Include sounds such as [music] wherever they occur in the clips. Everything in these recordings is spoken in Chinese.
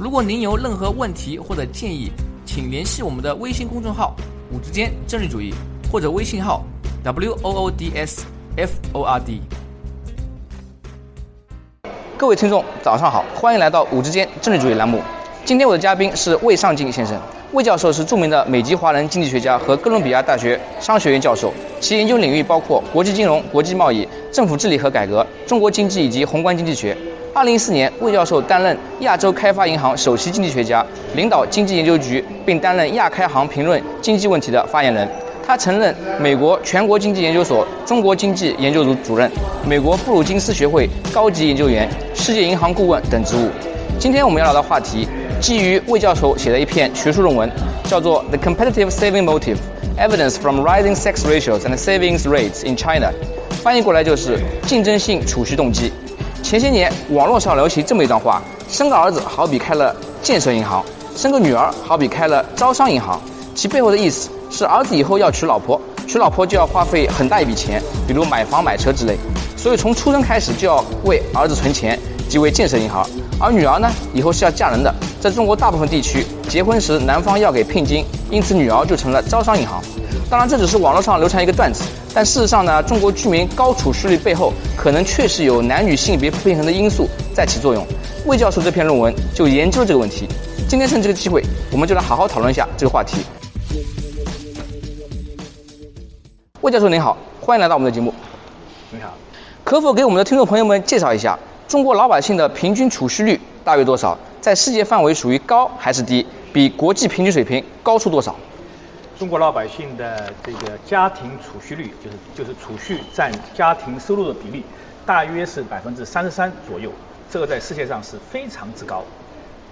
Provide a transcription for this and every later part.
如果您有任何问题或者建议，请联系我们的微信公众号“五之间政治主义”或者微信号 “w o o d s f o r d”。各位听众，早上好，欢迎来到“五之间政治主义”栏目。今天我的嘉宾是魏尚敬先生。魏教授是著名的美籍华人经济学家和哥伦比亚大学商学院教授，其研究领域包括国际金融、国际贸易、政府治理和改革、中国经济以及宏观经济学。二零一四年，魏教授担任亚洲开发银行首席经济学家，领导经济研究局，并担任亚开行评论经济问题的发言人。他曾任美国全国经济研究所中国经济研究组主任、美国布鲁金斯学会高级研究员、世界银行顾问等职务。今天我们要聊的话题，基于魏教授写的一篇学术论文，叫做《The Competitive Saving Motive: Evidence from Rising Sex Ratios and Savings Rates in China》，翻译过来就是竞争性储蓄动机。前些年，网络上流行这么一段话：生个儿子好比开了建设银行，生个女儿好比开了招商银行。其背后的意思是，儿子以后要娶老婆，娶老婆就要花费很大一笔钱，比如买房买车之类。所以从出生开始就要为儿子存钱，即为建设银行。而女儿呢，以后是要嫁人的，在中国大部分地区，结婚时男方要给聘金，因此女儿就成了招商银行。当然，这只是网络上流传一个段子，但事实上呢，中国居民高储蓄率背后可能确实有男女性别不平衡的因素在起作用。魏教授这篇论文就研究这个问题。今天趁这个机会，我们就来好好讨论一下这个话题。魏教授您好，欢迎来到我们的节目。你好，可否给我们的听众朋友们介绍一下中国老百姓的平均储蓄率大约多少？在世界范围属于高还是低？比国际平均水平高出多少？中国老百姓的这个家庭储蓄率，就是就是储蓄占家庭收入的比例，大约是百分之三十三左右。这个在世界上是非常之高。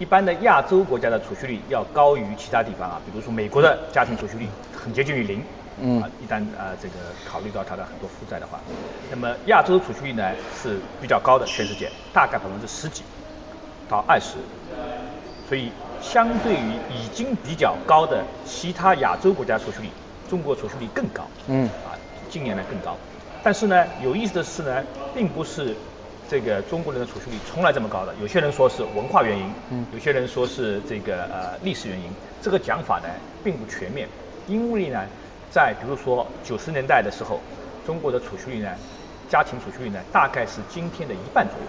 一般的亚洲国家的储蓄率要高于其他地方啊，比如说美国的家庭储蓄率很接近于零。嗯。啊，一旦啊这个考虑到它的很多负债的话，那么亚洲储蓄率呢是比较高的，全世界大概百分之十几到二十。所以，相对于已经比较高的其他亚洲国家储蓄率，中国储蓄率更高。嗯。啊，近年来更高。但是呢，有意思的是呢，并不是这个中国人的储蓄率从来这么高的。有些人说是文化原因，嗯，有些人说是这个呃历史原因。这个讲法呢，并不全面。因为呢，在比如说九十年代的时候，中国的储蓄率呢，家庭储蓄率呢，大概是今天的一半左右。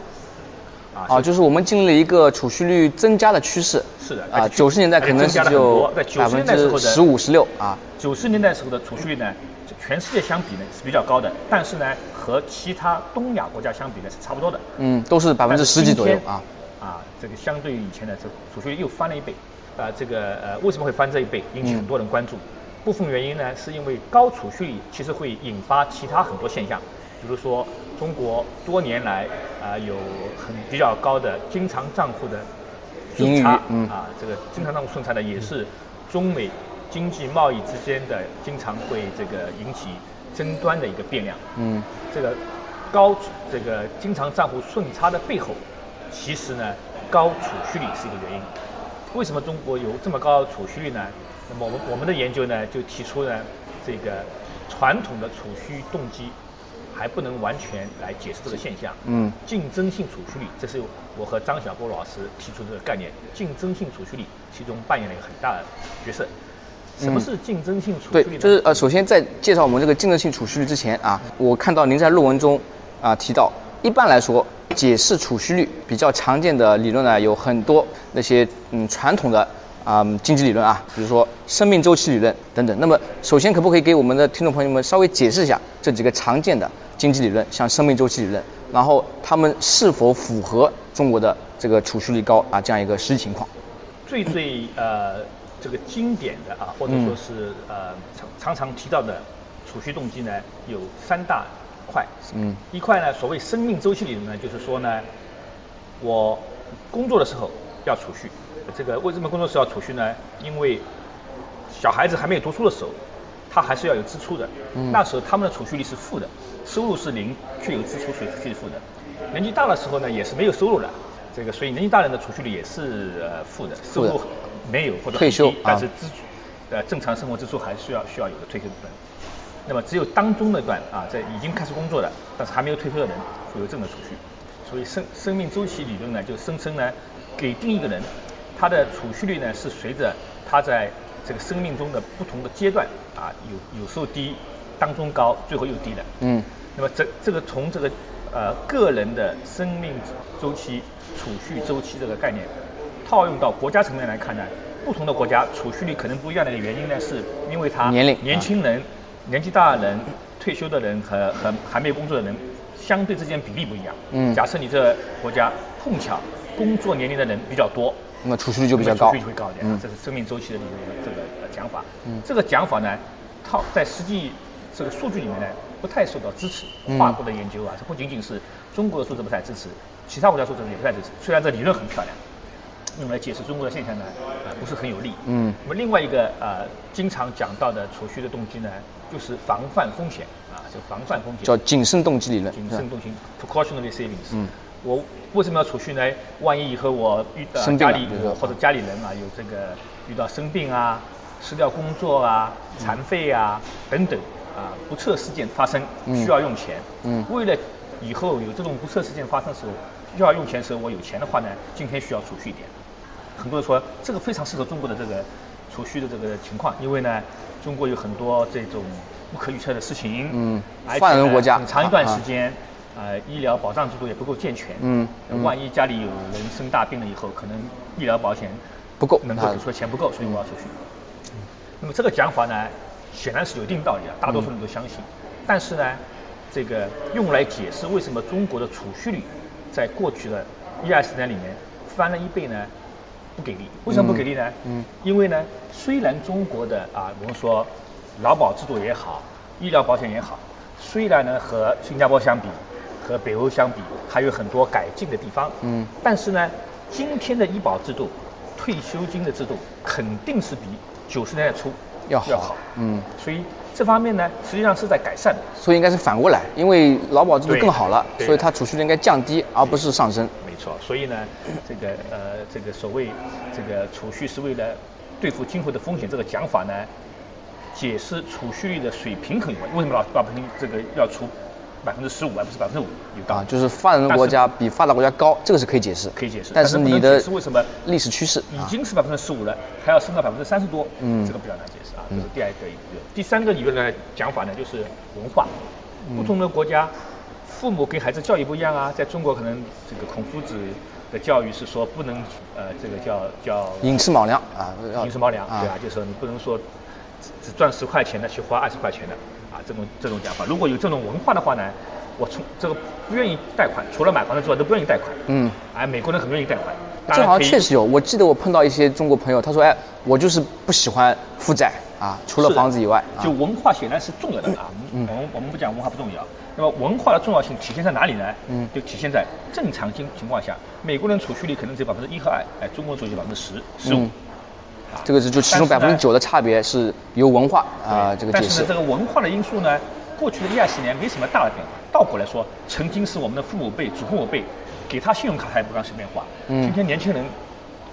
啊，就是我们经历了一个储蓄率增加的趋势。是的，啊，九十年代可能是就百分之十五十六啊。九十年代时候的储蓄率呢，全世界相比呢是比较高的，但是呢和其他东亚国家相比呢是差不多的。嗯，都是百分之十几左右啊。啊，这个相对于以前呢，这储蓄率又翻了一倍。啊，这个呃为什么会翻这一倍，引起很多人关注。部分原因呢是因为高储蓄率其实会引发其他很多现象。比如说，中国多年来啊有很比较高的经常账户的顺差，嗯啊，这个经常账户顺差呢也是中美经济贸易之间的经常会这个引起争端的一个变量。嗯，这个高这个经常账户顺差的背后，其实呢高储蓄率是一个原因。为什么中国有这么高的储蓄率呢？那么我们我们的研究呢就提出呢这个传统的储蓄动机。还不能完全来解释这个现象。嗯，竞争性储蓄率，这是我和张晓波老师提出这个概念。竞争性储蓄率其中扮演了一个很大的角色。什么是竞争性储蓄率？对，就是呃，首先在介绍我们这个竞争性储蓄率之前啊，我看到您在论文中啊提到，一般来说解释储蓄率比较常见的理论呢有很多那些嗯传统的。啊，经济理论啊，比如说生命周期理论等等。那么，首先可不可以给我们的听众朋友们稍微解释一下这几个常见的经济理论，像生命周期理论，然后他们是否符合中国的这个储蓄率高啊这样一个实际情况？最最呃这个经典的啊，或者说是呃常常常提到的储蓄动机呢，有三大块。嗯。一块呢，所谓生命周期理论呢，就是说呢，我工作的时候。要储蓄。这个为什么工作室要储蓄呢？因为小孩子还没有读书的时候，他还是要有支出的。嗯那时候他们的储蓄率是负的，收入是零，却有支出，所以是负的。年纪大的时候呢，也是没有收入的。这个所以年纪大人的储蓄率也是呃负的，收入没有或者退休低但是啊支出呃正常生活支出还是需要需要有的退休部分。那么只有当中那段啊，在已经开始工作的，但是还没有退休的人，会有这样的储蓄。所以生生命周期理论呢，就声称呢，给定一个人，他的储蓄率呢是随着他在这个生命中的不同的阶段啊，有有时候低，当中高，最后又低的。嗯。那么这这个从这个呃个人的生命周期、储蓄周期这个概念套用到国家层面来看呢，不同的国家储蓄率可能不一样的原因呢，是因为他年龄年轻人、年纪大的人、退休的人和和还没有工作的人相对之间比例不一样。嗯假设你这国家碰巧工作年龄的人比较多，那么储蓄率就比较高储蓄率会高一点。嗯这是生命周期的理论的这个呃讲法。嗯这个讲法呢，套在实际这个数据里面呢，不太受到支持。嗯跨国的研究啊，这不仅仅是中国的数字不太支持，其他国家数字也不太支持。虽然这理论很漂亮，用来解释中国的现象呢，呃，不是很有利。嗯那么另外一个呃，经常讲到的储蓄的动机呢，就是防范风险啊，就防范风险。叫谨慎动机理论谨慎动机 （precautionary savings）。嗯。我为什么要储蓄呢？万一以后我遇到生家里我或者家里人啊有这个遇到生病啊、失掉工作啊、残废啊等等啊不测事件发生，嗯需要用钱。嗯为了以后有这种不测事件发生的时候需要用钱的时候，我有钱的话呢，今天需要储蓄一点。很多人说这个非常适合中国的这个储蓄的这个情况，因为呢，中国有很多这种不可预测的事情，嗯发展中国家很长一段啊时间，呃，医疗保障制度也不够健全，嗯嗯万一家里有人生大病了以后，可能医疗保险不够能够给出的钱不够，所以我要储蓄。那么这个讲法呢，显然是有一定道理的，大多数人都相信。但是呢，这个用来解释为什么中国的储蓄率在过去的一二十年里面翻了一倍呢，不给力。为什么不给力呢？嗯嗯因为呢，虽然中国的啊，我们说劳保制度也好，医疗保险也好，虽然呢和新加坡相比，和北欧相比，还有很多改进的地方。嗯但是呢，今天的医保制度、退休金的制度肯定是比九十年代初要好要好。嗯所以这方面呢，实际上是在改善的。所以应该是反过来，因为劳保制度更好了，所以它储蓄率应该降低，而不是上升。所以呢，这个呃，这个所谓这个储蓄是为了对付今后的风险，这个讲法呢，解释储蓄率的水平很有关。为什么老老百姓这个要储百分之十五而不是百分之五？有道理啊，就是发展中国家比发达国家高，这个是可以解释。可以解释但但是你的解释为什么历史趋势已啊经是百分之十五了，还要升到百分之三十多，嗯这个比较难解释啊。这嗯是第二个理论。第三个理论呢，讲法呢就是文化，嗯不同的国家，父母给孩子教育不一样啊。在中国可能这个孔夫子的教育是说不能呃这个叫叫寅吃卯粮啊要寅吃卯粮，啊对啊，就是说你不能说只只赚十块钱的去花二十块钱的啊，这种这种讲法。如果有这种文化的话呢，我从这个不愿意贷款，除了买房子之外都不愿意贷款。嗯哎，美国人很愿意贷款。当这好像确实有，我记得我碰到一些中国朋友，他说，哎，我就是不喜欢负债啊，除了房子以外，啊就文化显然是重要的啊。嗯我们我们不讲文化不重要，那么文化的重要性体现在哪里呢？嗯就体现在正常情情况下，美国人储蓄率可能只有百分之一和二，哎，中国储蓄百分之十、十五嗯。这个是就其中百分之九的差别是由文化啊这个解释但是呢，这。个文化的因素呢，过去的一二十年没什么大的变化。倒过来说，曾经是我们的父母辈、祖父母辈给他信用卡还不敢随便花。嗯今天年轻人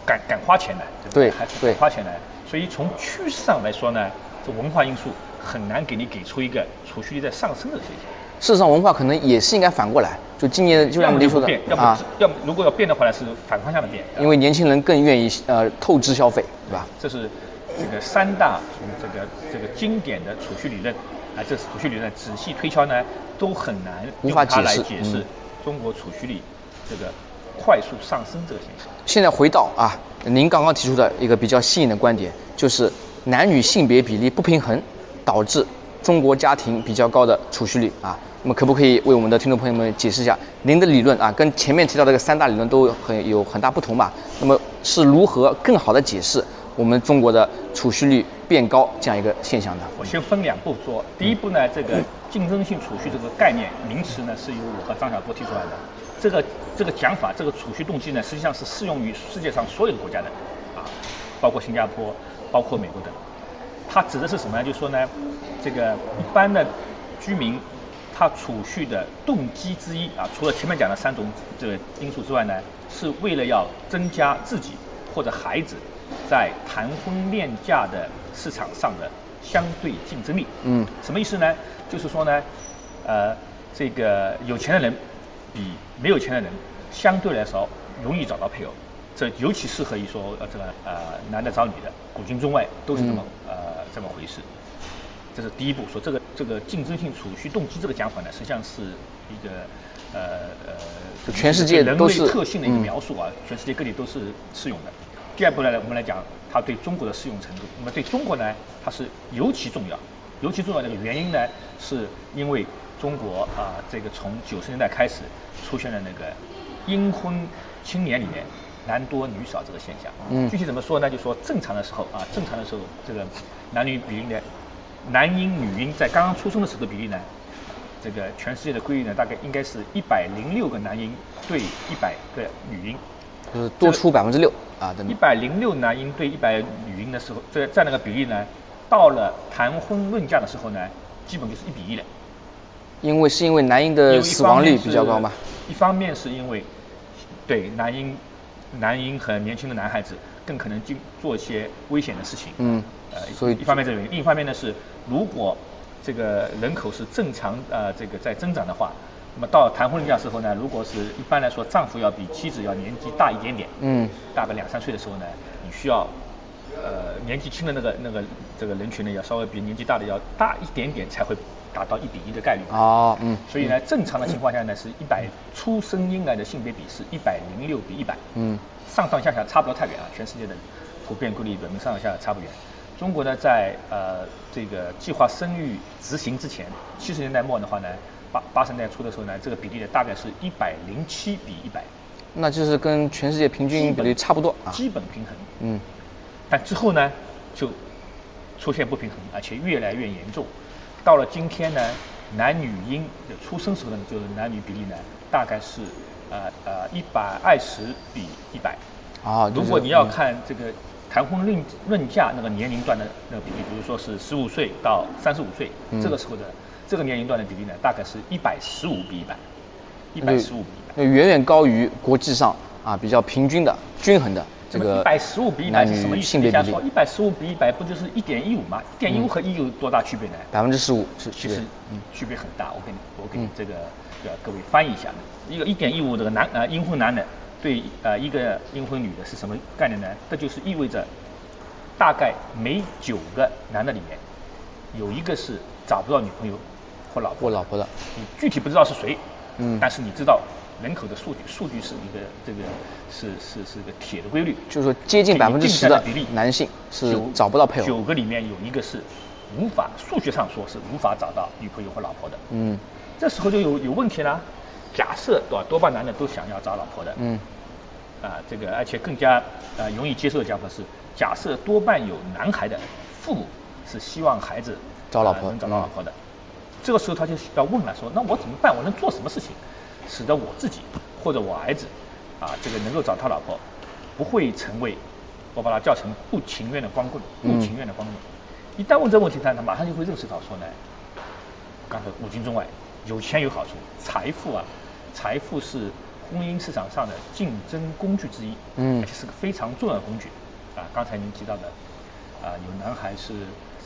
敢敢花钱的，对不对还对敢花钱的。所以从趋势上来说呢，这文化因素很难给你给出一个储蓄率在上升的现象。事实上，文化可能也是应该反过来，就今年就要像您说的要么啊，要么如果要变的话呢，是反方向的变。因为年轻人更愿意呃透支消费，对吧？这是这个三大这个这个经典的储蓄理论啊，这储蓄理论仔细推敲呢，都很难无法解释解释嗯中国储蓄率这个快速上升这个现象。现在回到啊，您刚刚提出的一个比较新颖的观点，就是男女性别比例不平衡导致中国家庭比较高的储蓄率啊。那么可不可以为我们的听众朋友们解释一下您的理论啊，跟前面提到的这个三大理论都很有很大不同吧？那么是如何更好的解释我们中国的储蓄率变高这样一个现象呢？我先分两步说，第一步呢，这个竞争性储蓄这个概念名词呢，是由我和张晓波提出来的。这个这个讲法，这个储蓄动机呢，实际上是适用于世界上所有的国家的，啊，包括新加坡，包括美国等。它指的是什么呢？就是说呢，这个一般的居民他储蓄的动机之一啊，除了前面讲的三种这个因素之外呢，是为了要增加自己或者孩子在谈婚恋嫁的市场上的相对竞争力。嗯。什么意思呢？就是说呢，呃，这个有钱的人比没有钱的人相对来说容易找到配偶。这尤其适合于说呃这个呃男的找女的，古今中外都是这么呃这么回事。这是第一步，说这个这个竞争性储蓄动机这个讲法呢，实际上是一个呃呃全世界人类特性的一个描述啊，全世界各地都是适用的。第二步呢，我们来讲它对中国的适用程度。那么对中国呢，它是尤其重要，尤其重要的一个原因呢，是因为中国啊这个从九十年代开始出现了那个阴婚青年里面。男多女少这个现象，嗯，具体怎么说呢？就说正常的时候啊，正常的时候，这个男女比例呢，男婴女婴在刚刚出生的时候的比例呢，这个全世界的规律呢，大概应该是一百零六个男婴对一百个女婴，就是多出百分之六啊，一百零六男婴对一百女婴的时候，这这样的个比例呢，到了谈婚论嫁的时候呢，基本就是一比一了。因为是因为男婴的死亡率比较高嘛？一方面是因为对男婴。男婴和年轻的男孩子更可能去做一些危险的事情。嗯。呃，所以一方面这个原因，另一方面呢是，如果这个人口是正常呃这个在增长的话，那么到谈婚论嫁时候呢，如果是一般来说丈夫要比妻子要年纪大一点点，嗯，大个两三岁的时候呢，你需要呃年纪轻的那个那个这个人群呢要稍微比年纪大的要大一点点才会达到一比一的概率。哦，嗯。所以呢，正常的情况下呢是一百出生婴儿的性别比是一百零六比一百。嗯。上上下下差不了太远啊，全世界的普遍规律表明上上下下差不远。中国呢，在呃这个计划生育执行之前，七十年代末的话呢，八八十年代初的时候呢，这个比例呢大概是一百零七比一百。那就是跟全世界平均比例差不多啊。基本平衡。嗯。但之后呢，就出现不平衡，而且越来越严重。到了今天呢，男女婴的出生时候呢，就是男女比例呢，大概是。呃呃，一百二十比一百。啊，如果你要看这个谈婚论论嫁那个年龄段的那个比例，比如说是十五岁到三十五岁，这个时候的这个年龄段的比例呢，大概是一百十五比一百，一百十五比一百。那远远高于国际上啊比较平均的均衡的这个一百十五比一百是什么意思？比例？一百十五比一百不就是一点一五吗？一点一五和一有多大区别呢？百分之十五是其实区别很大。我给你我给你这个呃各位翻译一下。一个一点一五这个男呃阴婚男的对呃一个阴婚女的是什么概念呢？这就是意味着大概每九个男的里面有一个是找不到女朋友或老婆或老婆的。你具体不知道是谁，嗯，但是你知道人口的数据，数据是一个这个是是是个铁的规律，就是说接近百分之十的比例男性是找不到配偶，九个里面有一个是无法数学上说是无法找到女朋友或老婆的，嗯，这时候就有有问题了。假设对吧？多半男的都想要找老婆的。嗯。啊，这个而且更加呃容易接受的讲法是，假设多半有男孩的父母是希望孩子找老婆能找到老婆的。这个时候他就要问了，说那我怎么办？我能做什么事情，使得我自己或者我儿子啊这个能够找他老婆，不会成为我把它叫成不情愿的光棍，不情愿的光棍。一旦问这个问题，他他马上就会认识到说呢，刚才古今中外有钱有好处，财富啊。财富是婚姻市场上的竞争工具之一，嗯，而且是个非常重要的工具。啊，刚才您提到的，啊，有男孩是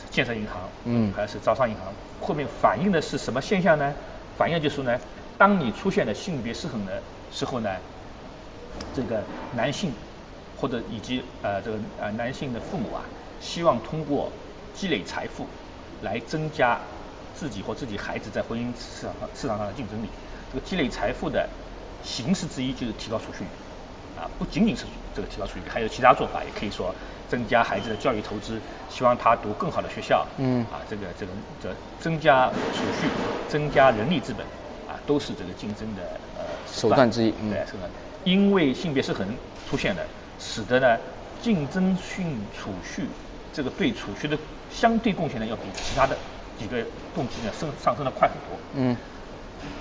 建设银行，嗯，还是招商银行，后面反映的是什么现象呢？反映就是呢，当你出现了性别失衡的时候呢，这个男性或者以及呃这个呃男性的父母啊，希望通过积累财富来增加自己或自己孩子在婚姻市场上市场上的竞争力。这个积累财富的形式之一就是提高储蓄率，啊，不仅仅是这个提高储蓄率，还有其他做法，也可以说增加孩子的教育投资，希望他读更好的学校，嗯，啊，这个这个这增加储蓄，增加人力资本，啊，都是这个竞争的呃手段之一，对手段。因为性别失衡出现了，使得呢竞争性储蓄这个对储蓄的相对贡献呢，要比其他的几个动机呢升上升的快很多，嗯。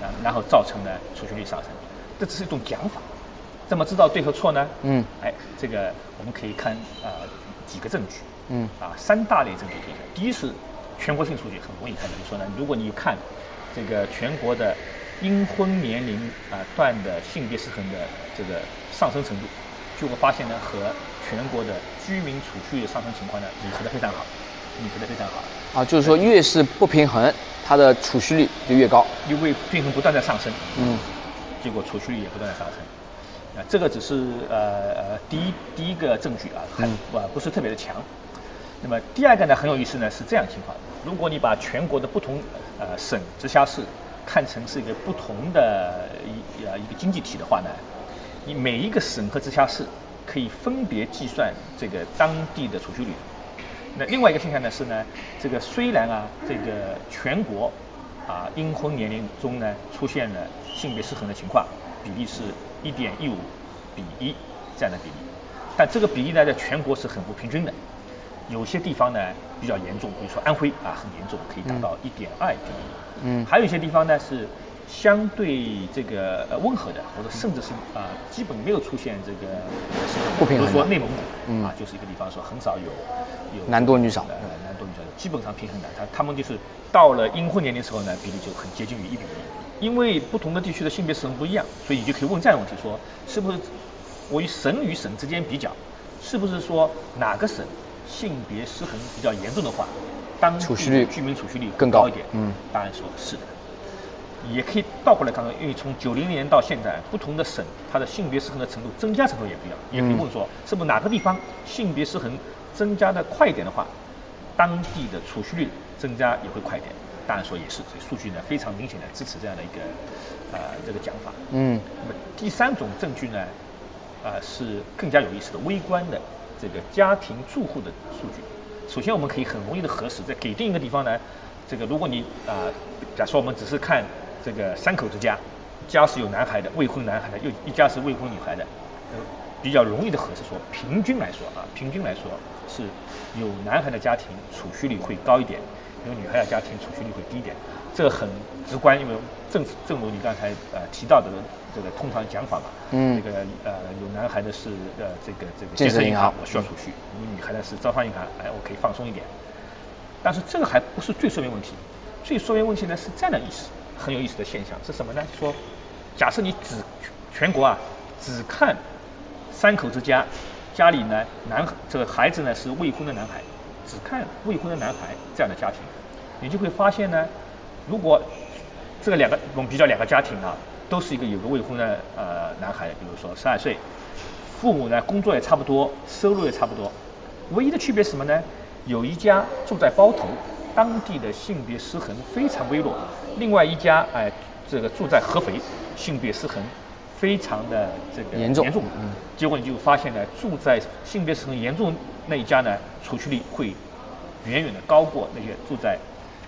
然然后造成呢储蓄率上升，这只是一种讲法。怎么知道对和错呢？嗯，哎，这个我们可以看啊几个证据。嗯，啊三大类证据可以看。第一是全国性数据，很容易看。比如说呢，如果你看这个全国的阴婚年龄啊段的性别失衡的这个上升程度，就会发现呢和全国的居民储蓄率上升情况呢吻合的非常好，吻合的非常好。啊，就是说越是不平衡，它的储蓄率就越高。因为平衡不断在上升。嗯，结果储蓄率也不断在上升。啊，这个只是呃呃第一第一个证据啊，还啊不是特别的强。那么第二个呢很有意思呢是这样情况，如果你把全国的不同呃省直辖市看成是一个不同的一呃一个经济体的话呢，你每一个省和直辖市可以分别计算这个当地的储蓄率。那另外一个现象呢是呢，这个虽然啊这个全国啊阴婚年龄中呢出现了性别失衡的情况，比例是一点一五比一这样的比例，但这个比例呢在全国是很不平均的。有些地方呢比较严重，比如说安徽啊很严重，可以达到一点二比一。嗯还有一些地方呢是相对这个呃温和的，或者甚至是啊、基本没有出现这个不平衡比如说内蒙古嗯啊就是一个地方说很少有有男多女少的男多女少，基本上平衡的。他他们就是到了阴婚年龄时候呢，比例就很接近于一比一。因为不同的地区的性别失衡不一样，所以你就可以问这样的问题：说是不是我与省与省之间比较，是不是说哪个省性别失衡比较严重的话，当地储蓄率居民储蓄率更高高一点？嗯当然说是的。也可以倒过来看看，因为从九零年到现在，不同的省它的性别失衡的程度增加程度也不一样，也可以问说，是不是哪个地方性别失衡增加的快一点的话，当地的储蓄率增加也会快一点？当然说也是，所以数据呢非常明显的支持这样的一个呃这个讲法。嗯那么第三种证据呢，啊、是更加有意思的微观的这个家庭住户的数据。首先我们可以很容易的核实，在给定一个地方呢，这个如果你啊、假设我们只是看这个三口之家，家是有男孩的，未婚男孩的，又一家是未婚女孩的，呃，比较容易的核实说，平均来说啊，平均来说是有男孩的家庭储蓄率会高一点，有女孩的家庭储蓄率会低一点，这个很直观，因为正正如你刚才呃提到的这个通常讲法嘛，嗯。这个呃有男孩的是呃这个这个建设银行。我需要储蓄，有女孩的是招商银行，哎我可以放松一点，但是这个还不是最说明问题，最说明问题呢是这样的意思，很有意思的现象是什么呢？说假设你只全国啊只看三口之家，家里呢男这个孩子呢是未婚的男孩，只看未婚的男孩这样的家庭，你就会发现呢，如果这个两个我们比较两个家庭啊，都是一个有个未婚的呃男孩，比如说十二岁，父母呢工作也差不多，收入也差不多，唯一的区别是什么呢？有一家住在包头，当地的性别失衡非常微弱；另外一家哎、这个住在合肥，性别失衡非常的这个严重严重。嗯结果你就发现呢，住在性别失衡严重那一家呢，储蓄率会远远的高过那些住在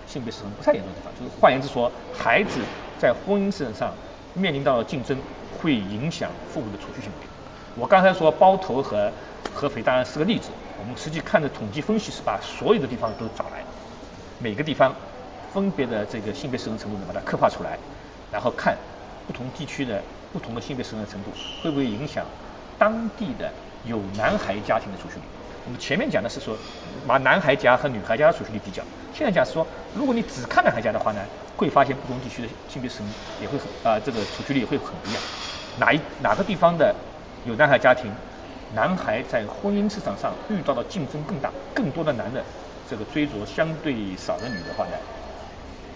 性别失衡不太严重的地方。就是换言之说，孩子在婚姻市场上面临到的竞争，会影响父母的储蓄行为。我刚才说包头和合肥当然是个例子，我们实际看的统计分析是把所有的地方都找来，每个地方分别的这个性别失衡程度呢把它刻画出来，然后看不同地区的不同的性别失衡程度会不会影响当地的有男孩家庭的储蓄率。我们前面讲的是说把男孩家和女孩家的储蓄率比较，现在讲是说如果你只看男孩家的话呢，会发现不同地区的性别失衡也会很啊、这个储蓄率也会很不一样。哪一哪个地方的有男孩家庭，男孩在婚姻市场上遇到的竞争更大，更多的男的这个追逐相对少的女的话呢，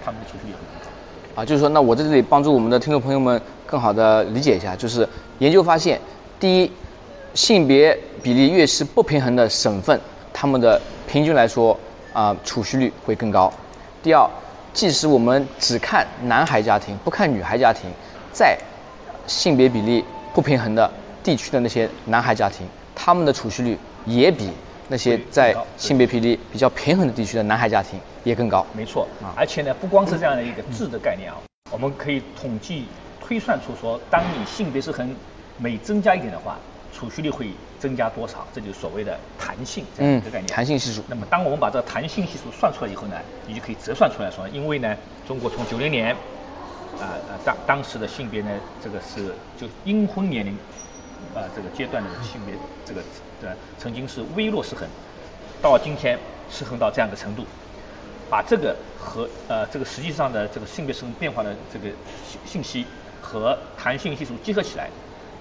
他们的储蓄率也会更高。啊，就是说，那我在这里帮助我们的听众朋友们更好的理解一下，就是研究发现，第一，性别比例越是不平衡的省份，他们的平均来说啊、储蓄率会更高。第二，即使我们只看男孩家庭，不看女孩家庭，在性别比例不平衡的地区的那些男孩家庭，他们的储蓄率也比那些在性别比例比较平衡的地区的男孩家庭也更高。没错，而且呢，不光是这样的一个质的概念啊，我们可以统计推算出说，当你性别失衡每增加一点的话，储蓄率会增加多少？这就是所谓的弹性这样一个概念。嗯弹性系数那么当我们把这个弹性系数算出来以后呢，你就可以折算出来说，因为呢，中国从九零年啊呃当当时的性别呢，这个是就阴婚年龄啊这个阶段的性别这个呃曾经是微弱失衡，到今天失衡到这样的程度，把这个和呃这个实际上的这个性别失衡变化的这个信信息和弹性系数结合起来，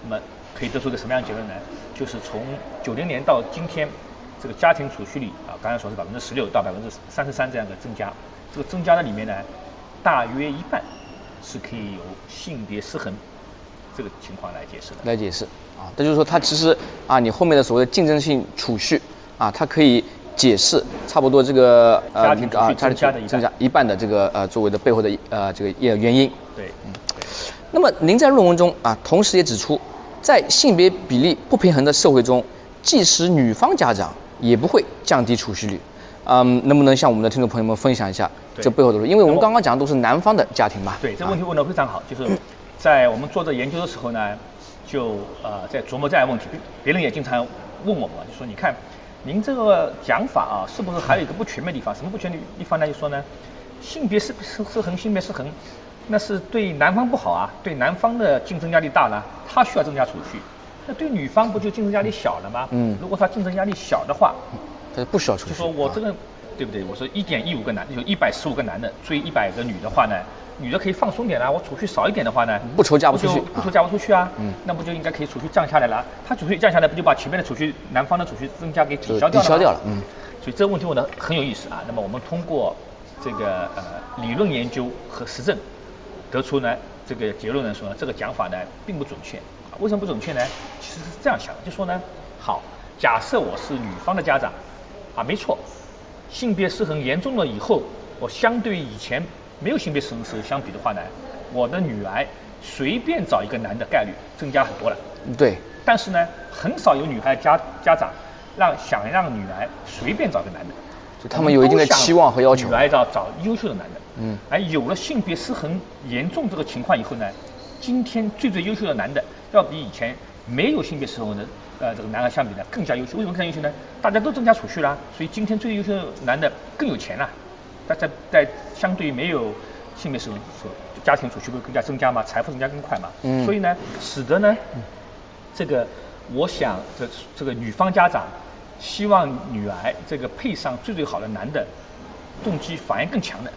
那么可以得出一个什么样的结论呢？就是从九零年到今天，这个家庭储蓄率啊，刚才说是百分之十六到百分之三十三这样的增加，这个增加的里面呢，大约一半是可以由性别失衡这个情况来解释的。来解释啊，这就是说它其实啊，你后面的所谓的竞争性储蓄啊，它可以解释差不多这个呃家庭啊家庭增加的一半增加一半的这个呃作为的背后的呃这个原原因。对，嗯，对。那么您在论文中啊，同时也指出，在性别比例不平衡的社会中，即使女方家长也不会降低储蓄率。嗯，能不能向我们的听众朋友们分享一下这背后的路？因为我们刚刚讲的都是男方的家庭嘛。对，这啊问题问得非常好，就是在我们做这研究的时候呢，就呃在琢磨这样问题，别别人也经常问我们，就说你看您这个讲法啊，是不是还有一个不全面的地方？什么不全面的地方呢？就说呢，性别失失失衡，性别失衡，那是对男方不好啊，对男方的竞争压力大了，他需要增加储蓄。那对女方不就竞争压力小了吗？嗯如果他竞争压力小的话，他就不需要储蓄。就说我这啊个、对不对？我说一点一五个男，有一百十五个男的追一百个女的话呢，女的可以放松点啦、我储蓄少一点的话呢，不愁嫁不出去不愁嫁不出去啊。嗯那不就应该可以储蓄降下来了？他储蓄降下来，不就把前面的储蓄男方的储蓄增加给抵消掉了？抵消掉了嗯所以这个问题问的很有意思啊。那么我们通过这个呃理论研究和实证，得出呢这个结论呢说呢这个讲法呢并不准确。啊为什么不准确呢？其实是这样想的，就说呢，好，假设我是女方的家长，啊，没错，性别失衡严重了以后，我相对于以前没有性别失衡时候相比的话呢，我的女儿随便找一个男的概率增加很多了。对，但是呢，很少有女孩家家长让想让女儿随便找个男的，就他们有一定的期望和要求女儿找找优秀的男的。嗯而有了性别失衡严重这个情况以后呢，今天最最优秀的男的要比以前没有性别失衡的呃这个男孩相比呢更加优秀。为什么更加优秀呢？大家都增加储蓄啦，所以今天最优秀的男的更有钱啦。在在在相对于没有性别失衡时候，家庭储蓄会更加增加嘛，财富增加更快嘛。嗯所以呢，使得呢。这个，我想这这个女方家长希望女儿这个配上最最好的男的，动机反而更强的。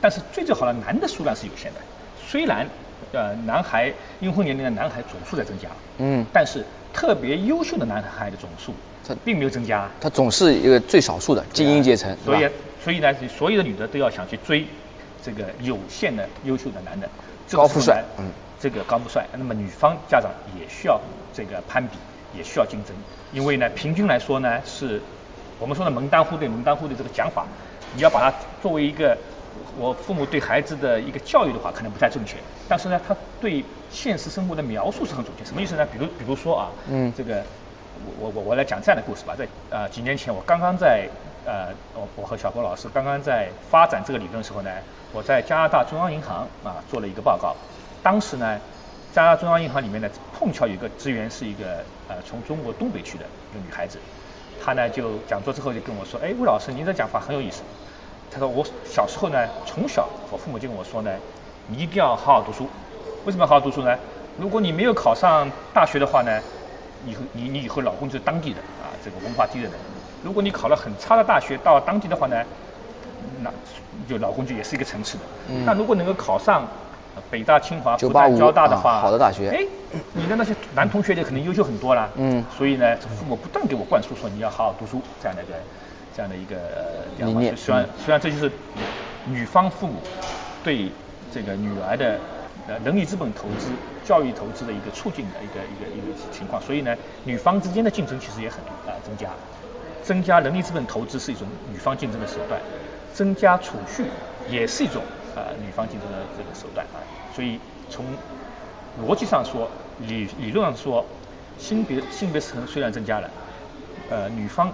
但是最最好的男的数量是有限的，虽然呃男孩阴婚年龄的男孩总数在增加，嗯。但是特别优秀的男孩的总数它并没有增加。他总是一个最少数的精英阶层，所以所以呢，所有的女的都要想去追这个有限的优秀的男的，这个高富帅嗯。这个高富帅，那么女方家长也需要这个攀比，也需要竞争，因为呢，平均来说呢，是我们说的门当户对，门当户对这个讲法，你要把它作为一个我父母对孩子的一个教育的话，可能不太正确，但是呢，他对现实生活的描述是很准确。什么意思呢？比如比如说啊，嗯这个我我我我来讲这样的故事吧，在呃几年前我刚刚在呃我我和小波老师刚刚在发展这个理论的时候呢，我在加拿大中央银行啊做了一个报告，当时呢加拿大中央银行里面呢碰巧有一个职员是一个呃从中国东北去的一个女孩子，她呢就讲座之后就跟我说，哎魏老师您这讲法很有意思，她说我小时候呢从小我父母就跟我说呢，你一定要好好读书，为什么要好好读书呢？如果你没有考上大学的话呢，以后你你以后老公就是当地的啊，这个文化低的人。如果你考了很差的大学到当地的话呢，那就老公就也是一个层次的。嗯那如果能够考上呃北大、清华、复985旦、交大的话，啊好的大学。哎，你的那些男同学就可能优秀很多啦。嗯。所以呢，父母不断给我灌输说你要好好读书这样的一个这样的一个理念。虽然嗯虽然这就是女方父母对这个女儿的呃人力资本投资、教育投资的一个促进的一个一个一个情况，所以呢，女方之间的竞争其实也很啊、增加，增加人力资本投资是一种女方竞争的手段，增加储蓄也是一种啊、女方竞争的这个手段啊，所以从逻辑上说，理理论上说，性别性别失衡虽然增加了，呃，女方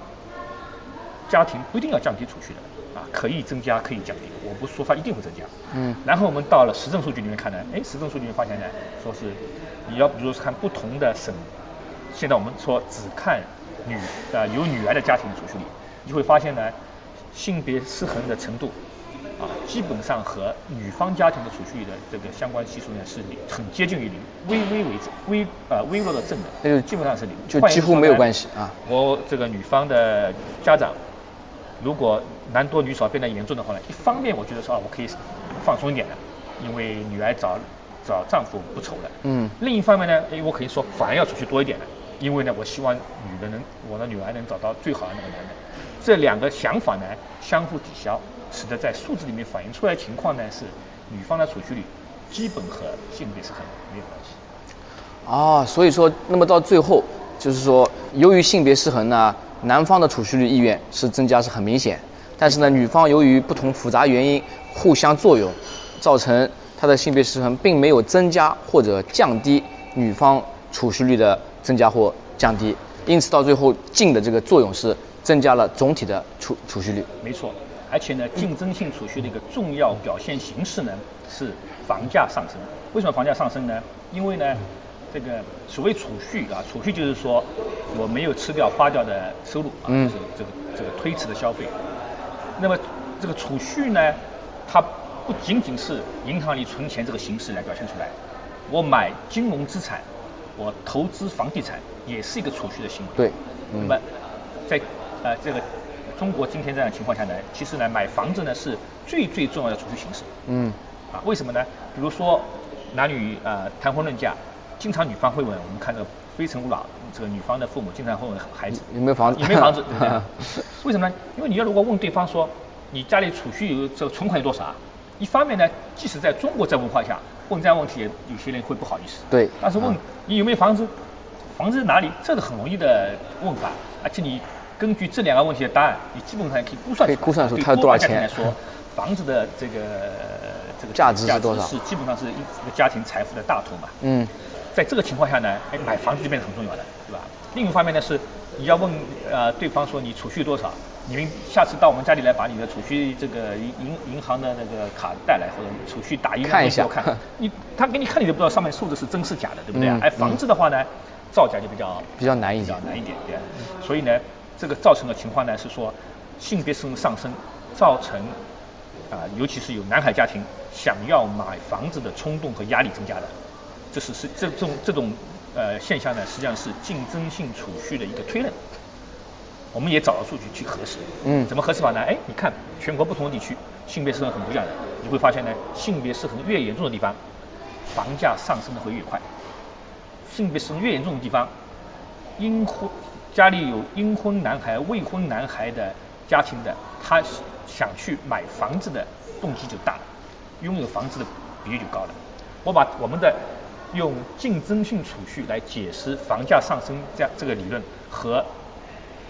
家庭不一定要降低储蓄的啊，可以增加，可以降低，我不说它一定会增加。嗯然后我们到了实证数据里面看呢，哎，实证数据里面发现呢，说是你要比如说看不同的省，现在我们说只看女呃有女儿的家庭储蓄率，你会发现呢，性别失衡的程度啊，基本上和女方家庭的储蓄的这个相关系数呢是很接近于零，微微为正，微呃微弱的正的，那就基本上是零，就几乎没有关系啊。我这个女方的家长，如果男多女少变得严重的话呢，一方面我觉得说啊，我可以放松一点了，因为女儿找找丈夫不愁了。嗯。另一方面呢，哎，我可以说反而要储蓄多一点了，因为呢，我希望女的能我的女儿能找到最好的那个男人。这两个想法呢相互抵消，使得在数字里面反映出来情况呢是女方的储蓄率基本和性别是很没有关系。啊，所以说，那么到最后就是说，由于性别失衡呢，男方的储蓄率意愿是增加是很明显，但是呢，女方由于不同复杂原因互相作用，造成她的性别失衡并没有增加或者降低女方储蓄率的增加或降低，因此到最后净的这个作用是增加了总体的储储蓄率。没错，而且呢，竞争性储蓄的一个重要表现形式呢是房价上升。为什么房价上升呢？因为呢，这个所谓储蓄啊，储蓄就是说我没有吃掉花掉的收入啊，嗯就是这个这个推迟的消费。那么这个储蓄呢，它不仅仅是银行里存钱这个形式来表现出来，我买金融资产，我投资房地产也是一个储蓄的行为。对嗯那么在呃这个中国今天这样的情况下呢，其实呢买房子呢是最最重要的储蓄形式。嗯啊，为什么呢？比如说男女呃谈婚论嫁，经常女方会问，我们看这个《非诚勿扰》，这个女方的父母经常会问孩子有没有房子有没有房子，[laughs] 对不对？为什么呢？因为你要如果问对方说，你家里储蓄有这个存款有多少啊？一方面呢，即使在中国这文化下，问这样问题，有些人会不好意思。对但是问嗯你有没有房子，房子在哪里，这个很容易的问法，而且你根据这两个问题的答案，你基本上可以估算可以出来估算出对它多少家庭钱来说，[laughs] 房子的这个这个价值是多少是基本上是一个家庭财富的大头嘛。嗯在这个情况下呢，哎，买房子就变得很重要了，对吧？另一方面呢是你要问呃对方说你储蓄多少，你们下次到我们家里来把你的储蓄这个银银银行的那个卡带来，或者储蓄打印看一下看，你他给你看你都不知道上面数字是真是假的，对不对啊？嗯哎，房子的话呢，造假就比较比较难一比较难一点，对。所以呢，这个造成的情况呢是说性别失衡上升，造成啊、尤其是有男孩家庭想要买房子的冲动和压力增加的，这是是这这种这种呃现象呢，实际上是竞争性储蓄的一个推论。我们也找了数据去核实，嗯怎么核实法呢？哎，你看全国不同的地区性别失衡很不一样的，你会发现呢，性别失衡越严重的地方，房价上升的会越快。性别失衡越严重的地方，因婚家里有阴婚男孩、未婚男孩的家庭的，他想去买房子的动机就大了，拥有房子的比例就高了。我把我们的用竞争性储蓄来解释房价上升这样这个理论和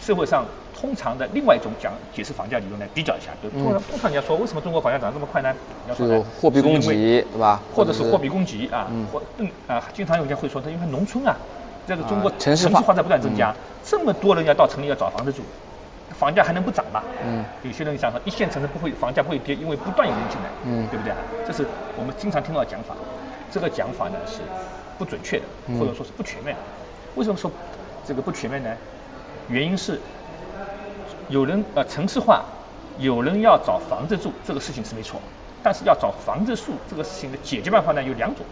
社会上通常的另外一种讲解释房价理论来比较一下，就通常、嗯通常你要说为什么中国房价涨得这么快呢？你要说呢货币供给对吧或者是货币供给啊，嗯或更啊，经常有人会说，他因为农村啊，这个中国啊城市化化在不断增加嗯，这么多人要到城里要找房子住，房价还能不涨吗？嗯有些人想说一线城市不会房价不会跌，因为不断有人进来，嗯对不对啊？这是我们经常听到的讲法，这个讲法呢是不准确的，嗯或者说是不全面的。为什么说这个不全面呢？原因是有人呃城市化，有人要找房子住，这个事情是没错，但是要找房子住这个事情的解决办法呢有两种，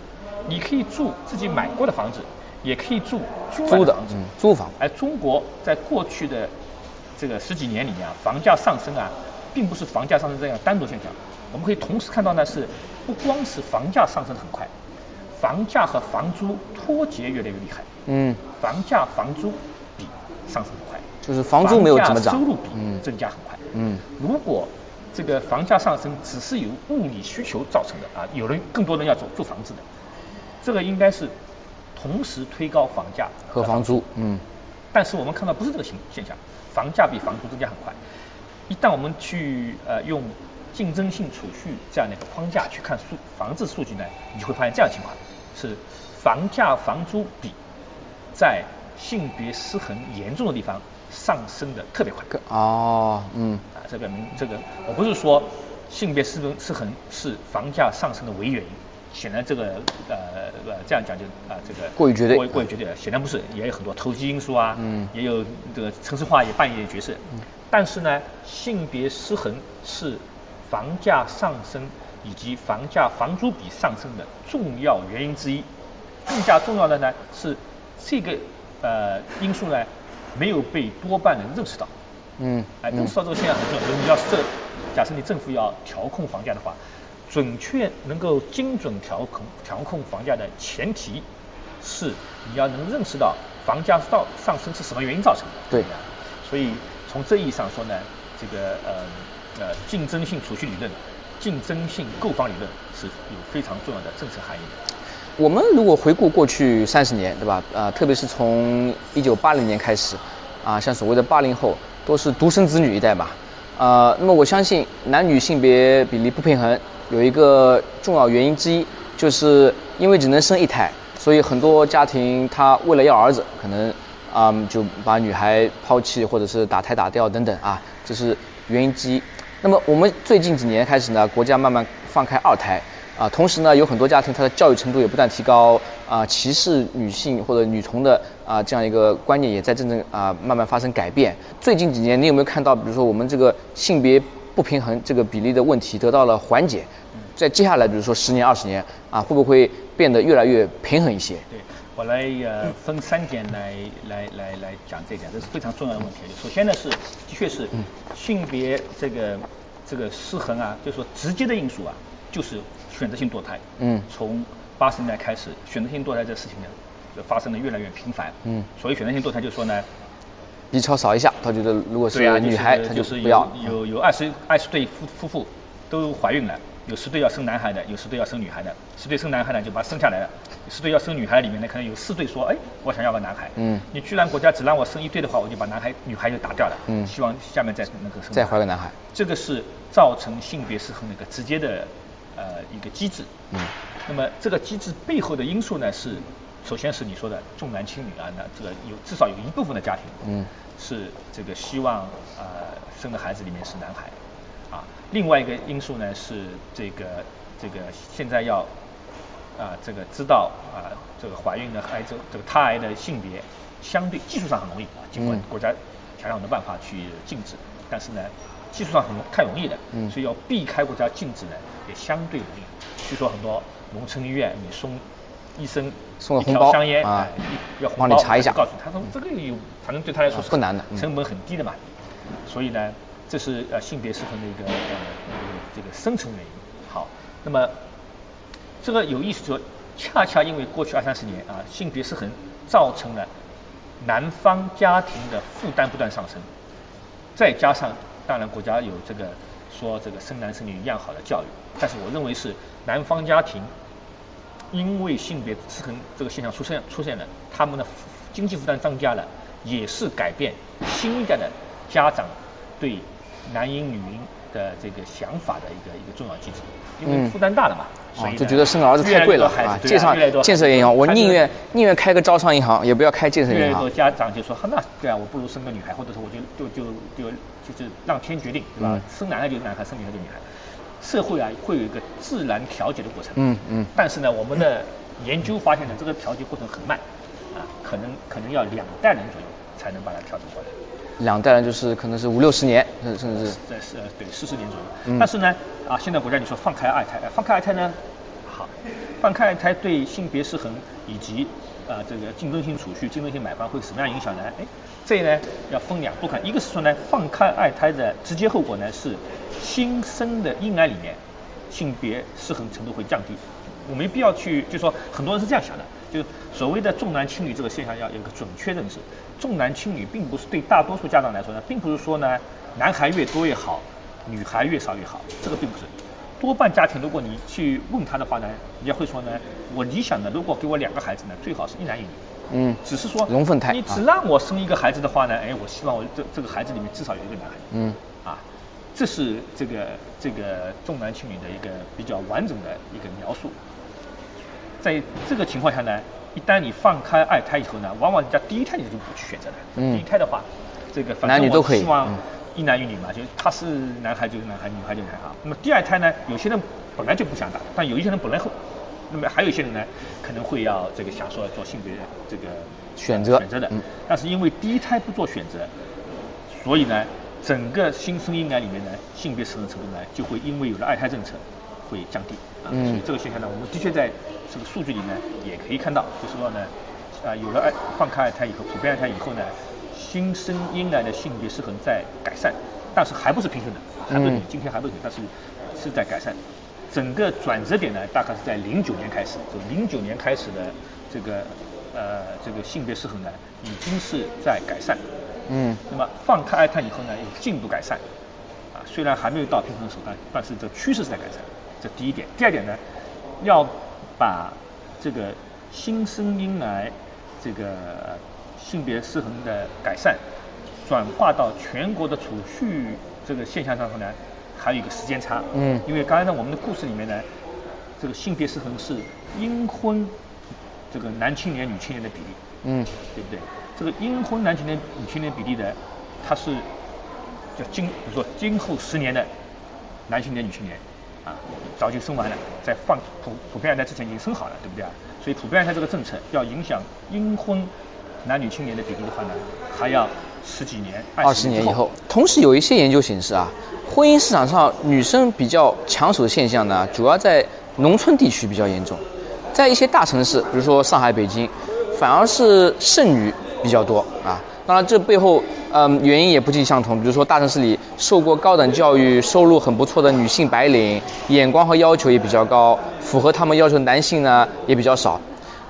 你可以住自己买过的房子，也可以住租租的房子，嗯租房而中国在过去的这个十几年里面啊，房价上升啊，并不是房价上升这样单独现象。我们可以同时看到呢，是不光是房价上升得很快，房价和房租脱节越来越厉害。嗯，房价房租比上升很快，就是房租没有怎么涨收入比嗯增加很快。嗯如果这个房价上升只是由物理需求造成的啊，有人更多人要住住房子的，这个应该是同时推高房价和房租，嗯但是我们看到不是这个现现象，房价比房租增加很快。一旦我们去呃用竞争性储蓄这样的一个框架去看数房子数据呢，你就会发现这样的情况是房价房租比在性别失衡严重的地方上升的特别快。个哦嗯啊，这表明这个我不是说性别失衡失衡是房价上升的唯一原因，显然这个呃呃这样讲就啊、这个过于绝对过于过于绝对了，显然不是，也有很多投机因素啊，嗯也有这个城市化也扮演角色，但是呢，性别失衡是房价上升以及房价房租比上升的重要原因之一。更加重要的呢是这个呃因素呢没有被多半人认识到。嗯，哎，认识到这个现象很重要。就是你要设，假设你政府要调控房价的话，准确能够精准调控调控房价的前提是你要能认识到房价上上升是什么原因造成的。对。所以从这意义上说呢，这个呃呃竞争性储蓄理论、竞争性购房理论是有非常重要的政策含义的。我们如果回顾过去三十年，对吧？呃，特别是从一九八零年开始，啊，像所谓的八零后。都是独生子女一代吧，呃，那么我相信男女性别比例不平衡有一个重要原因之一，就是因为只能生一胎，所以很多家庭他为了要儿子，可能啊就把女孩抛弃或者是打胎打掉等等啊，这是原因之一。那么我们最近几年开始呢，国家慢慢放开二胎。啊，同时呢，有很多家庭他的教育程度也不断提高，啊，歧视女性或者女童的啊这样一个观念也在真正啊慢慢发生改变。最近几年，你有没有看到，比如说我们这个性别不平衡这个比例的问题得到了缓解？在接下来，比如说十年、二十年，啊，会不会变得越来越平衡一些？对，我来呃分三点来来来来讲这一点，这是非常重要的问题。首先呢是，的确是性别这个这个失衡啊，就是说直接的因素啊，就是。选择性堕胎，嗯，从八十年代开始，选择性堕胎这事情呢，发生的越来越频繁，嗯，所以选择性堕胎就说呢，B 超扫一下，他觉得如果是女孩，他就是不要。有有二十二十对夫夫妇都怀孕了，有十对要生男孩的，有十对要生女孩的，十对生男孩的就把他生下来了，十对要生女孩里面呢，可能有四对说，哎，我想要个男孩，嗯，你居然国家只让我生一对的话，我就把男孩女孩就打掉了，嗯，希望下面再那个生再怀个男孩，这个是造成性别失衡的一个直接的。呃，一个机制。嗯。那么这个机制背后的因素呢，是首先是你说的重男轻女啊，那这个有至少有一部分的家庭，嗯，是这个希望呃生的孩子里面是男孩，啊，另外一个因素呢是这个这个现在要啊这个知道啊这个怀孕的孩子这个胎儿的性别相对技术上很容易啊，尽管国家想很多办法去禁止，但是呢。技术上很太容易的，嗯所以要避开国家禁止呢，也相对容易。据说很多农村医院，你送医生送红包香烟啊，要帮你查一下，告诉他说这个有，反正对他来说是不难的，成本很低的嘛。所以呢，这是呃性别失衡的一个呃这个深层原因。好，那么这个有意思说，恰恰因为过去二三十年啊性别失衡，造成了男方家庭的负担不断上升，再加上。当然，国家有这个说这个生男生女一样好的教育，但是我认为是男方家庭因为性别失衡这个现象出现出现了，他们的经济负担增加了，也是改变新一代的家长对男婴女婴的这个想法的一个一个重要机制，因为负担大了嘛。啊，就觉得生个儿子太贵了啊！建上建设银行，我宁愿宁愿开个招商银行，也不要开建设银行。越来越多家长就说，那对啊，我不如生个女孩，或者说我就就就就就是让天决定，对吧？生男孩就男孩，生女孩就女孩。社会啊，会有一个自然调节的过程。嗯嗯。但是呢，我们的研究发现呢，这个调节过程很慢，啊，可能可能要两代人左右才能把它调整过来。两代人就是可能是五六十年，甚至是在是对四十年左右。但是呢，啊，现在国家你说放开二胎，放开二胎呢，好，放开二胎对性别失衡以及啊这个竞争性储蓄、竞争性买房会什么样影响呢？哎，这呢要分两部分，一个是说呢，放开二胎的直接后果呢是新生的婴儿里面性别失衡程度会降低。我没必要去，就说很多人是这样想的，就是所谓的重男轻女这个现象要有一个准确认识。重男轻女并不是对大多数家长来说呢，并不是说呢男孩越多越好，女孩越少越好，这个并不是。多半家庭如果你去问他的话呢，人家会说呢，我理想的如果给我两个孩子呢，最好是一男一女。嗯。只是说龙凤胎。你只让我生一个孩子的话呢，哎，我希望我这这个孩子里面至少有一个男孩。嗯。啊，这是这个这个重男轻女的一个比较完整的一个描述。在这个情况下呢，一旦你放开二胎以后呢，往往人家第一胎你就不去选择了。嗯。第一胎的话，这个男女都可以。希望一男一女嘛，就他是男孩就是男孩，女孩就女孩啊。那么第二胎呢，有些人本来就不想打，但有一些人本来会，那么还有一些人呢，可能会要这个想说做性别这个选择选择的。嗯。但是因为第一胎不做选择，所以呢，整个新生婴儿里面呢，性别失衡程度呢，就会因为有了二胎政策会降低啊。嗯所以这个现象呢，我们的确在这个数据里呢也可以看到，就是说呢，啊，有了二放开二胎以后，普遍二胎以后呢，新生婴儿的性别失衡在改善，但是还不是平衡的，还不是嗯今天还不是，但是是在改善。整个转折点呢，大概是在零九年开始，就零九年开始的这个呃这个性别失衡呢，已经是在改善。嗯那么放开二胎以后呢，有进一步改善，啊，虽然还没有到平衡手段，但是这趋势是在改善，这第一点。第二点呢，要把这个新生婴儿这个性别失衡的改善转化到全国的储蓄这个现象上头呢，还有一个时间差。嗯因为刚才在我们的故事里面呢，这个性别失衡是阴婚这个男青年、女青年的比例。嗯对不对？这个阴婚男青年、女青年比例呢，它是叫今，比如说今后十年的男青年、女青年啊，早就生完了，在放普普遍二胎之前已经生好了，对不对啊？所以普遍二胎这个政策要影响阴婚男女青年的比例的话呢，还要十几年、二十年以后。同时有一些研究显示啊，婚姻市场上女生比较抢手的现象呢，主要在农村地区比较严重，在一些大城市，比如说上海、北京，反而是剩女比较多啊。当然，这背后嗯原因也不尽相同。比如说大城市里受过高等教育、收入很不错的女性白领，眼光和要求也比较高，符合他们要求的男性呢也比较少。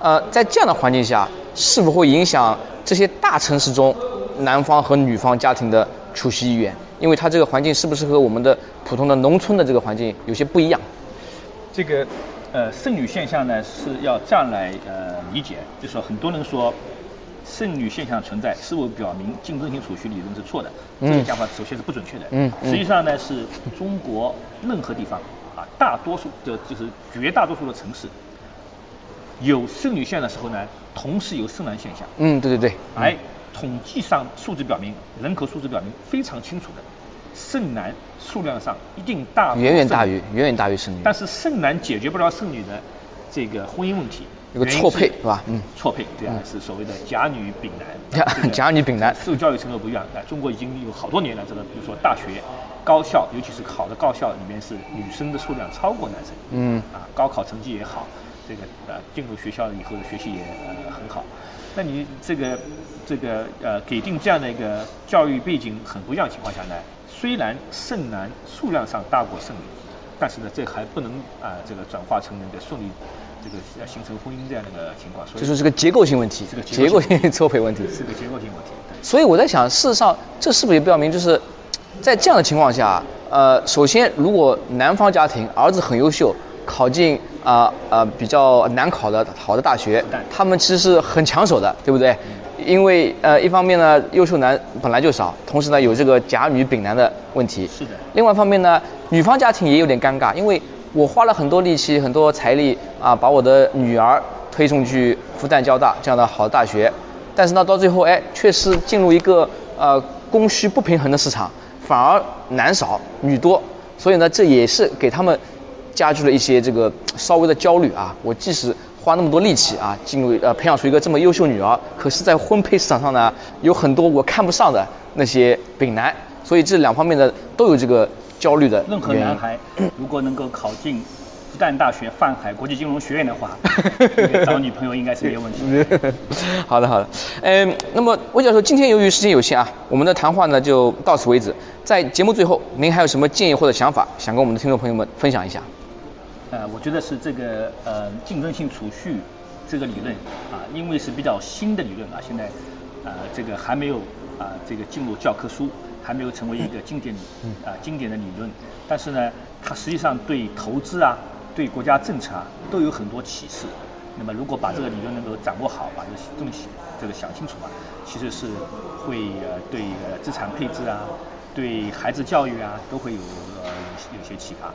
呃，在这样的环境下，是否会影响这些大城市中男方和女方家庭的储蓄意愿？因为它这个环境是不是和我们的普通的农村的这个环境有些不一样？这个呃剩女现象呢是要这样来呃理解，就是说很多人说剩女现象存在，是否表明竞争性储蓄理论是错的？这个嗯讲法首先是不准确的。嗯嗯实际上呢是中国任何地方啊，大多数的就是绝大多数的城市有剩女现象的时候呢，同时有剩男现象。嗯，对对对。嗯而统计上数字表明，人口数字表明非常清楚的，剩男数量上一定大远远大于远远大于剩女。但是剩男解决不了剩女的这个婚姻问题，有个错配是是吧嗯错配对啊，嗯是所谓的甲女丙男。[laughs] 甲女丙男受教育程度不一样，啊，中国已经有好多年了。这个比如说大学、高校，尤其是好的高校里面是女生的数量超过男生。嗯啊，高考成绩也好，这个呃进入学校以后的学习也呃很好。那你这个这个呃给定这样的一个教育背景很不一样的情况下呢，虽然剩男数量上大过剩女，但是呢这还不能啊、这个转化成那个顺利这个要形成婚姻这样的一个情况，所以就是这个结构性问题这个，结构性 [laughs] 错配问题。是个结构性问题。所以我在想，事实上这是不是也表明，就是在这样的情况下，呃，首先如果男方家庭儿子很优秀，考进啊呃比较难考的好的大学，他们其实是很抢手的，对不对？因为呃一方面呢，优秀男本来就少，同时呢有这个甲女丙男的问题。是的另外一方面呢，女方家庭也有点尴尬，因为我花了很多力气、很多财力啊，把我的女儿推送去复旦、交大这样的好的大学，但是呢，到最后哎，却是进入一个呃供需不平衡的市场，反而男少女多，所以呢，这也是给他们加剧了一些这个稍微的焦虑啊。我即使花那么多力气啊，进入呃培养出一个这么优秀女儿，可是，在婚配市场上呢，有很多我看不上的那些丙男，所以这两方面的都有这个焦虑的任何男孩如果能够考进复旦大学泛海国际金融学院的话，[laughs] 找女朋友应该是没有问题的。好 [laughs] 的好的，嗯，那么魏教授，今天由于时间有限啊，我们的谈话呢就到此为止。在节目最后，您还有什么建议或者想法，想跟我们的听众朋友们分享一下？呃，我觉得是这个呃竞争性储蓄这个理论啊，因为是比较新的理论啊，现在呃这个还没有啊这个进入教科书，还没有成为一个经典啊经典的理论，但是呢，它实际上对投资啊、对国家政策啊都有很多启示。那么如果把这个理论能够掌握好，把这个东西这个想清楚啊，其实是会呃对呃资产配置啊、对孩子教育啊都会有呃有些启发。